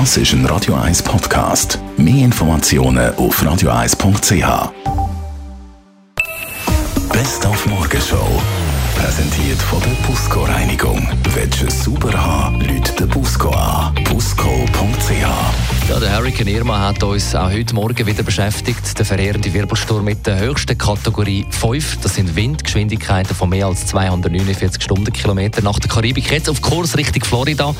Das ist ein Radio 1 Podcast. Mehr Informationen auf radio1.ch. Best auf Morgenshow. Präsentiert von der Busco Reinigung. Es sauber haben, Leute den Busco an. Busco.ch. Ja, der Hurricane Irma hat uns auch heute Morgen wieder beschäftigt. Der verheerende Wirbelsturm mit der höchsten Kategorie 5. Das sind Windgeschwindigkeiten von mehr als 249 Stundenkilometer nach der Karibik. Jetzt auf Kurs Richtung Florida.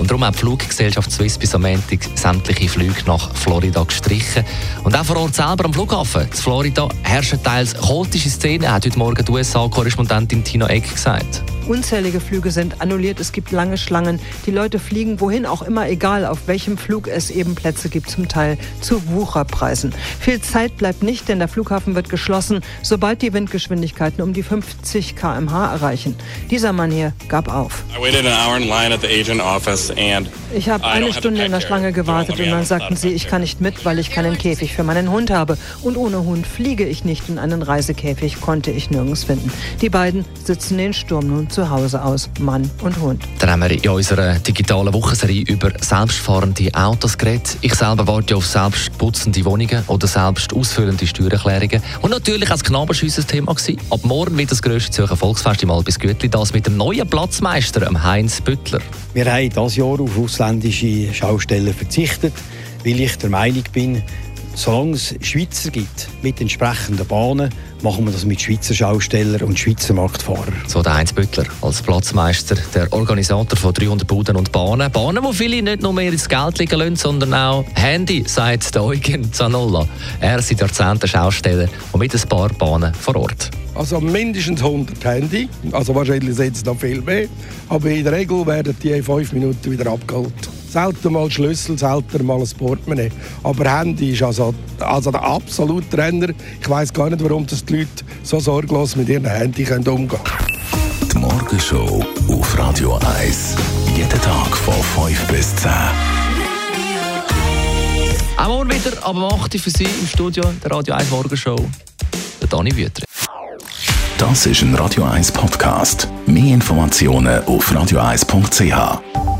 Und darum hat die Fluggesellschaft Swiss bis am Montag sämtliche Flüge nach Florida gestrichen. Und auch vor Ort selber am Flughafen in Florida herrschen teils chaotische Szenen, hat heute Morgen die USA-Korrespondentin Tina Eck gesagt. Unzählige Flüge sind annulliert, es gibt lange Schlangen. Die Leute fliegen wohin auch immer, egal auf welchem Flug es eben Plätze gibt, zum Teil zu Wucherpreisen. Viel Zeit bleibt nicht, denn der Flughafen wird geschlossen, sobald die Windgeschwindigkeiten um die 50 km/h erreichen. Dieser Mann hier gab auf. Ich habe eine Stunde in der Schlange gewartet und dann sagten sie, ich kann nicht mit, weil ich keinen Käfig für meinen Hund habe. Und ohne Hund fliege ich nicht in einen Reisekäfig, konnte ich nirgends finden. Die beiden sitzen den Sturm nun zu Hause aus, Mann und Hund. Dann haben wir in unserer digitalen Wochenserie über selbstfahrende Autos geredet. Ich selber warte auf selbstputzende Wohnungen oder selbst ausfüllende Steuererklärungen. Und natürlich als Knabenschüsse Thema gewesen. Ab morgen wird das grösste Zürcher Volksfestival bis Gütli das mit dem neuen Platzmeister, Heinz Büttler. Wir haben dieses Jahr auf ausländische Schausteller verzichtet, weil ich der Meinung bin, solange es Schweizer gibt mit entsprechenden Bahnen, machen wir das mit Schweizer Schaustellern und Schweizer Marktfahrern. So der Heinz Büttler als Platzmeister, der Organisator von 300 Buden und Bahnen. Bahnen, wo viele nicht nur mehr ins Geld liegen lassen, sondern auch Handy, sagt der Eugen Zanolla. Er ist seit Jahrzehnten Schausteller und mit ein paar Bahnen vor Ort. Also mindestens 100 Handy, also wahrscheinlich sind es noch viel mehr. Aber in der Regel werden die in fünf Minuten wieder abgeholt. Selten mal Schlüssel, selten mal ein Portemonnaie. Aber Handy ist also, also der absolute Renner. Ich weiß gar nicht, warum das die Leute so sorglos mit ihren Handy können umgehen können. Die Morgenshow auf Radio 1. Jeden Tag von 5 bis 10. Auch morgen wieder ab 8 Uhr für Sie im Studio der Radio 1 Morgenshow. Der Dani Wüthrich. Das ist ein Radio 1 Podcast. Mehr Informationen auf radio1.ch.